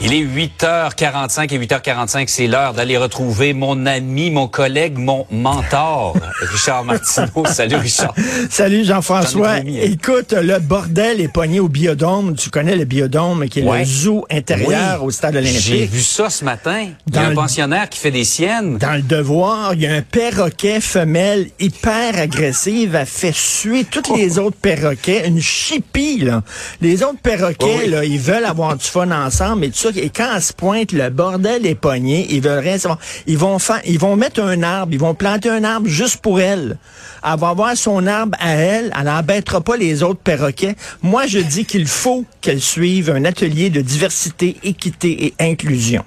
Il est 8h45 et 8h45, c'est l'heure d'aller retrouver mon ami, mon collègue, mon mentor, Richard Martineau. Salut Richard. Salut Jean-François. Écoute, le bordel est pogné au biodôme. Tu connais le biodôme qui est le zoo intérieur au stade olympique. J'ai vu ça ce matin. il y a un pensionnaire qui fait des siennes. Dans le devoir, il y a un perroquet femelle hyper agressive. a fait suer tous les autres perroquets. Une chipie, là. Les autres perroquets, là, ils veulent avoir du fun ensemble et tout et quand elle se pointe, le bordel est pogné, ils veulent rien savoir. Ils vont faire, ils vont mettre un arbre, ils vont planter un arbre juste pour elle. Elle va avoir son arbre à elle, elle n'embêtera pas les autres perroquets. Moi, je dis qu'il faut qu'elle suive un atelier de diversité, équité et inclusion.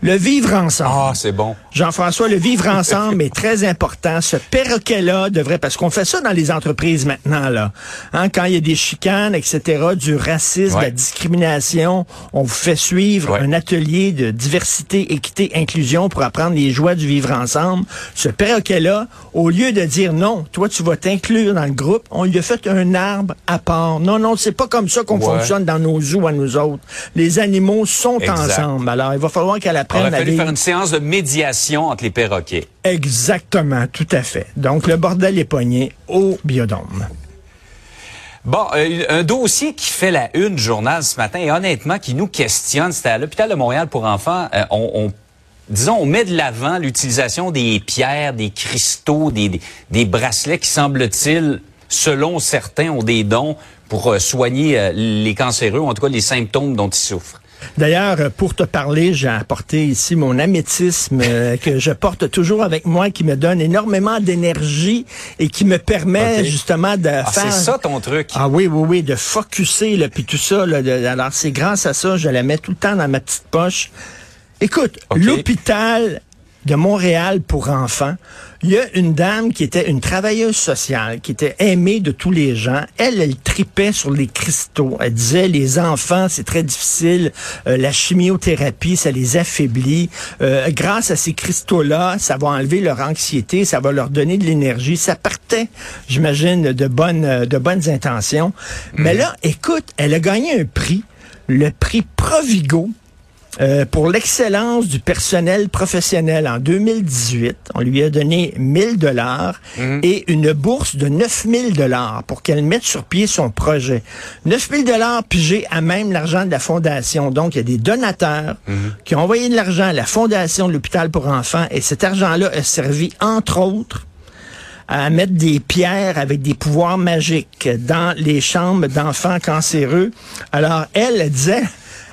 Le vivre ensemble. Ah, c'est bon. Jean-François, le vivre ensemble est très important. Ce perroquet-là devrait, parce qu'on fait ça dans les entreprises maintenant, là. Hein, quand il y a des chicanes, etc., du racisme, de la discrimination, on vous fait suivre un atelier de diversité, équité, inclusion pour apprendre les joies du vivre ensemble. Ce perroquet-là, au lieu de dire non, toi, tu vas t'inclure dans le groupe, on lui a fait un arbre à part. Non, non, c'est pas comme ça qu'on fonctionne dans nos zoos à nous autres. Les animaux sont ensemble. Alors, il va falloir qu'elle apprenne à faire une séance de médiation entre les perroquets. Exactement, tout à fait. Donc, le bordel est pogné au biodôme. Bon, euh, un dossier qui fait la une du journal ce matin et honnêtement qui nous questionne, c'était à l'hôpital de Montréal pour enfants. Euh, on, disons, on met de l'avant l'utilisation des pierres, des cristaux, des, des, bracelets qui semble-t-il, selon certains, ont des dons pour euh, soigner les cancéreux, ou en tout cas les symptômes dont ils souffrent. D'ailleurs, pour te parler, j'ai apporté ici mon améthyste euh, que je porte toujours avec moi, qui me donne énormément d'énergie et qui me permet justement de ah, faire... C'est ça ton truc. Ah oui, oui, oui, de focuser, là, puis tout ça. Là, alors, c'est grâce à ça, je la mets tout le temps dans ma petite poche. Écoute, l'hôpital de Montréal pour enfants. Il y a une dame qui était une travailleuse sociale, qui était aimée de tous les gens. Elle, elle tripait sur les cristaux. Elle disait, les enfants, c'est très difficile. Euh, la chimiothérapie, ça les affaiblit. Euh, grâce à ces cristaux-là, ça va enlever leur anxiété, ça va leur donner de l'énergie. Ça partait, j'imagine, de bonnes, de bonnes intentions. Mais mhm. là, écoute, elle a gagné un prix, le prix Provigo euh, pour l'excellence du personnel professionnel en 2018. On lui a donné 1000 dollars mhm. et une bourse de 9000 dollars pour qu'elle mette sur pied son projet. 9000 dollars pigés à même l'argent de la fondation. Donc, il y a des donateurs mhm. qui ont envoyé de l'argent à la fondation de l'hôpital pour enfants et cet argent-là a servi, entre autres, à mettre des pierres avec des pouvoirs magiques dans les chambres d'enfants cancéreux. Alors, elle, elle disait,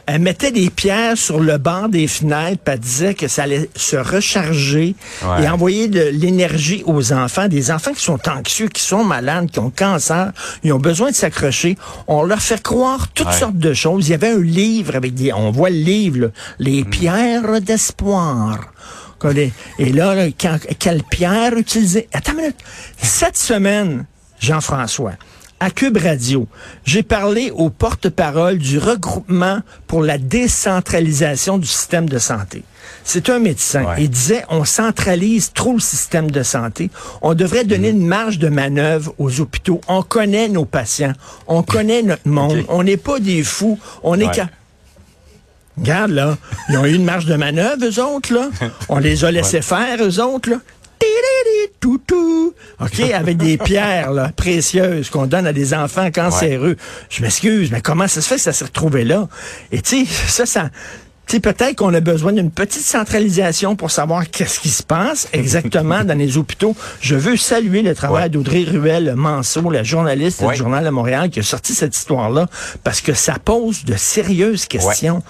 elle mettait des pierres sur le banc des fenêtres, puis elle disait que ça allait se recharger et envoyer de l'énergie aux enfants, des enfants qui sont anxieux, qui sont malades, qui ont cancer, ils ont besoin de s'accrocher. On leur fait croire toutes sortes de choses. Il y avait un livre avec des, on voit le livre, les mm. pierres d'espoir. Et là, quelle pierre utiliser? Attends une minute. Cette semaine, Jean-François, à Cube Radio, j'ai parlé au porte-parole du regroupement pour la décentralisation du système de santé. C'est un médecin. Il disait, on centralise trop le système de santé. On devrait donner mhm. une marge de manœuvre aux hôpitaux. On connaît nos patients. On connaît notre monde. On n'est pas des fous. On est Regarde, là. Ils ont eu une marge de manœuvre, eux autres, là. On les a laissés faire, eux autres, là. OK, avec des pierres là, précieuses qu'on donne à des enfants cancéreux. Je m'excuse, mais comment ça se fait que ça s'est retrouvé là? Et tu sais, ça, ça, peut-être qu'on a besoin d'une petite centralisation pour savoir qu'est-ce qui se passe exactement dans les hôpitaux. Je veux saluer le travail d'Audrey Ruel-Manceau, la journaliste du Journal de Montréal, qui a sorti cette histoire-là, parce que ça pose de sérieuses questions.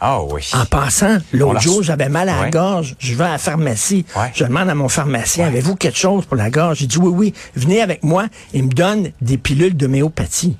Ah oui. En passant, l'autre jour, j'avais mal à la gorge. Je vais à la pharmacie. Je demande à mon pharmacien, avez-vous quelque chose pour la gorge? Il dit oui, oui, venez avec moi. Il me donne des pilules d'homéopathie.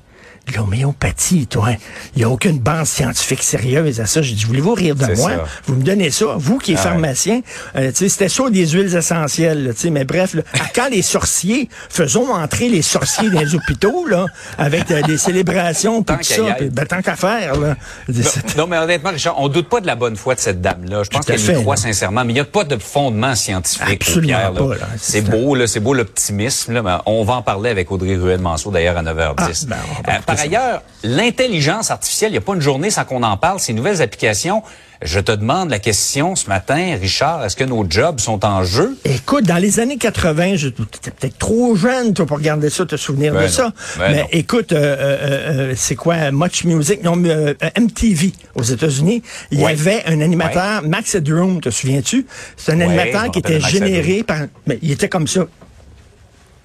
L'homéopathie, toi, il n'y a aucune base scientifique sérieuse à ça. J'ai dit, voulez-vous rire de moi? Ça. Vous me donnez ça, vous qui êtes ah pharmacien. Euh, c'était ça des huiles essentielles, sais mais bref, là, quand les sorciers, faisons entrer les sorciers dans les hôpitaux, là, avec euh, des célébrations, tout ça, pis, ben, tant qu'à faire, là. Non, non, mais honnêtement, Richard, on doute pas de la bonne foi de cette dame-là. Je pense qu'elle y croit sincèrement, mais il n'y a pas de fondement scientifique. Absolument pas, C'est beau, là, c'est beau l'optimisme, là, on va en parler avec Audrey Ruel-Manceau, d'ailleurs, à 9h10. Ah, ben, euh, par ailleurs, l'intelligence artificielle, il n'y a pas une journée sans qu'on en parle. Ces nouvelles applications, je te demande la question ce matin, Richard, est-ce que nos jobs sont en jeu? Écoute, dans les années 80, je peut-être trop jeune toi, pour regarder ça, te souvenir ben de ça. Ben mais écoute, euh, euh, euh, c'est quoi Much Music? Non, euh, MTV aux États-Unis. Il y avait un animateur, ouais. Max Headroom, te souviens-tu? C'est un ouais, animateur qui était généré par... Mais il était comme ça.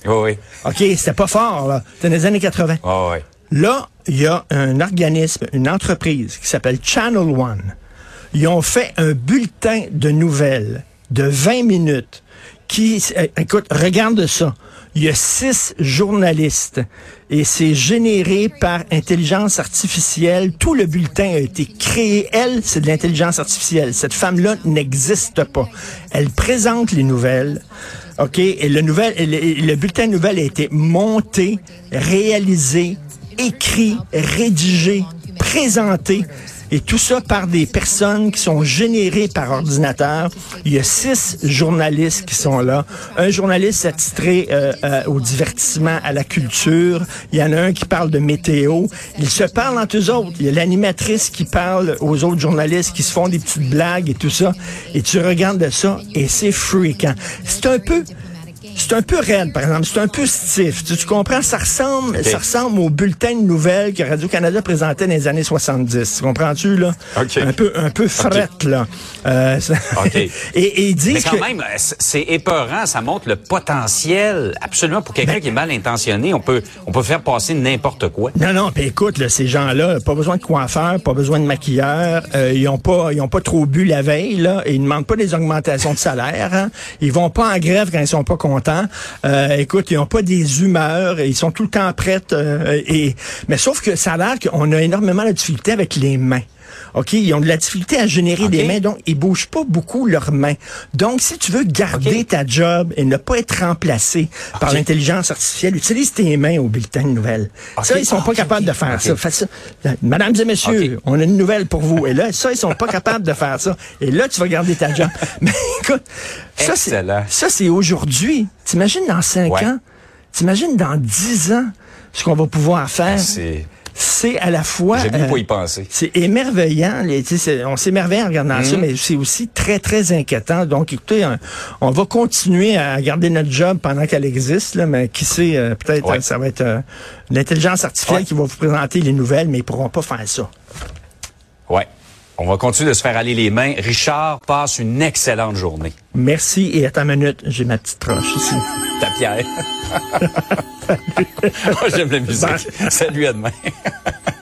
Oui, oui. OK, c'était pas fort, là. C'était dans les années 80. Oh, oui. Là, il y a un organisme, une entreprise qui s'appelle Channel One. Ils ont fait un bulletin de nouvelles de 20 minutes qui, écoute, regarde ça. Il y a six journalistes et c'est généré par intelligence artificielle. Tout le bulletin a été créé. Elle, c'est de l'intelligence artificielle. Cette femme-là n'existe pas. Elle présente les nouvelles. OK? Et le, nouvel, le, le bulletin de nouvelles a été monté, réalisé, écrit, rédigé, présenté. Et tout ça par des personnes qui sont générées par ordinateur. Il y a six journalistes qui sont là. Un journaliste attitré euh, euh, au divertissement, à la culture. Il y en a un qui parle de météo. Ils se parlent entre eux autres. Il y a l'animatrice qui parle aux autres journalistes qui se font des petites blagues et tout ça. Et tu regardes de ça et c'est fréquent. C'est un peu c'est un peu raide, par exemple. C'est un peu stiff. Tu, tu comprends? Ça ressemble, okay. ça ressemble au bulletin de nouvelles que Radio-Canada présentait dans les années 70. Comprends-tu, là? Okay. Un peu, un peu frette, okay. là. Euh, et, et, ils disent Mais quand que... même, c'est épeurant. Ça montre le potentiel, absolument, pour quelqu'un ben, qui est mal intentionné. On peut, on peut faire passer n'importe quoi. Non, non, puis écoute, là, ces gens-là, pas besoin de coiffeur, pas besoin de maquilleur. Euh, ils ont pas, ils ont pas trop bu la veille, là. Et ils demandent pas des augmentations de salaire. Hein. Ils vont pas en grève quand ils sont pas contents. Euh, écoute, ils n'ont pas des humeurs, ils sont tout le temps prêts. Euh, et, mais sauf que ça a l'air qu'on a énormément de difficulté avec les mains. OK, ils ont de la difficulté à générer okay. des mains, donc ils bougent pas beaucoup leurs mains. Donc, si tu veux garder okay. ta job et ne pas être remplacé okay. par l'intelligence artificielle, utilise tes mains au bulletin de nouvelles. Ça, ils sont pas capables de faire ça. Faites ça. Mesdames et messieurs, on a une nouvelle pour vous. Et là, ça, ils sont pas capables de faire ça. Et là, tu vas garder ta job. Mais écoute, ça, c'est, ça, c'est aujourd'hui. T'imagines dans cinq ouais. ans? T'imagines dans dix ans ce qu'on va pouvoir faire? C'est c'est à la fois... J'ai euh, pas y penser. C'est émerveillant. Les, on s'émerveille en regardant mmh. ça, mais c'est aussi très, très inquiétant. Donc, écoutez, on, on, va continuer à garder notre job pendant qu'elle existe, là, mais qui sait, euh, peut-être ouais. ça va être euh, l'intelligence artificielle ouais. qui va vous présenter les nouvelles, mais ils pourront pas faire ça. On va continuer de se faire aller les mains. Richard, passe une excellente journée. Merci et à ta minute, j'ai ma petite tranche ici. ta pierre. oh, J'aime la musique. Bye. Salut à demain.